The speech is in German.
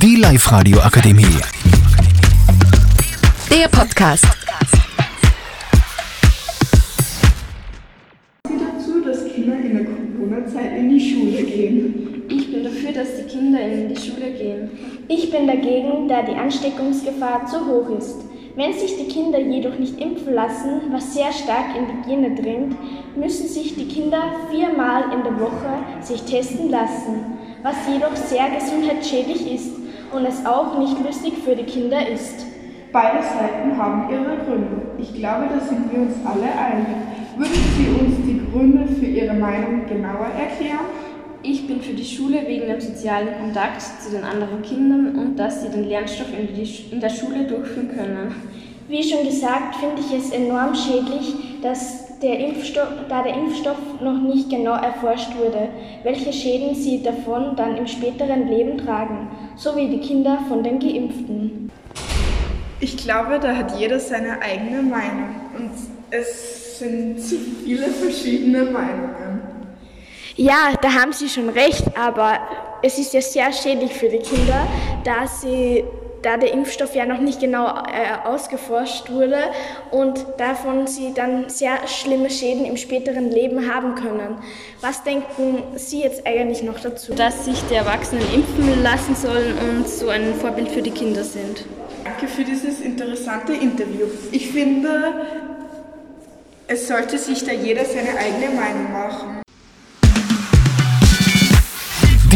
Die Live-Radio Akademie. Der Podcast. Sie dazu, dass Kinder in der Corona-Zeit in die Schule gehen. Ich bin dafür, dass die Kinder in die Schule gehen. Ich bin dagegen, da die Ansteckungsgefahr zu hoch ist. Wenn sich die Kinder jedoch nicht impfen lassen, was sehr stark in die Gene dringt, müssen sich die Kinder viermal in der Woche sich testen lassen, was jedoch sehr gesundheitsschädlich ist und es auch nicht lustig für die Kinder ist. Beide Seiten haben ihre Gründe. Ich glaube, da sind wir uns alle einig. Würden Sie uns die Gründe für Ihre Meinung genauer erklären? Ich bin für die Schule wegen dem sozialen Kontakt zu den anderen Kindern und dass sie den Lernstoff in, die, in der Schule durchführen können. Wie schon gesagt, finde ich es enorm schädlich, dass der Impfstoff, da der Impfstoff noch nicht genau erforscht wurde, welche Schäden sie davon dann im späteren Leben tragen, sowie die Kinder von den Geimpften. Ich glaube, da hat jeder seine eigene Meinung und es sind zu viele verschiedene Meinungen. Ja, da haben Sie schon recht, aber es ist ja sehr schädlich für die Kinder, da, sie, da der Impfstoff ja noch nicht genau äh, ausgeforscht wurde und davon sie dann sehr schlimme Schäden im späteren Leben haben können. Was denken Sie jetzt eigentlich noch dazu? Dass sich die Erwachsenen impfen lassen sollen und so ein Vorbild für die Kinder sind. Danke für dieses interessante Interview. Ich finde, es sollte sich da jeder seine eigene Meinung machen.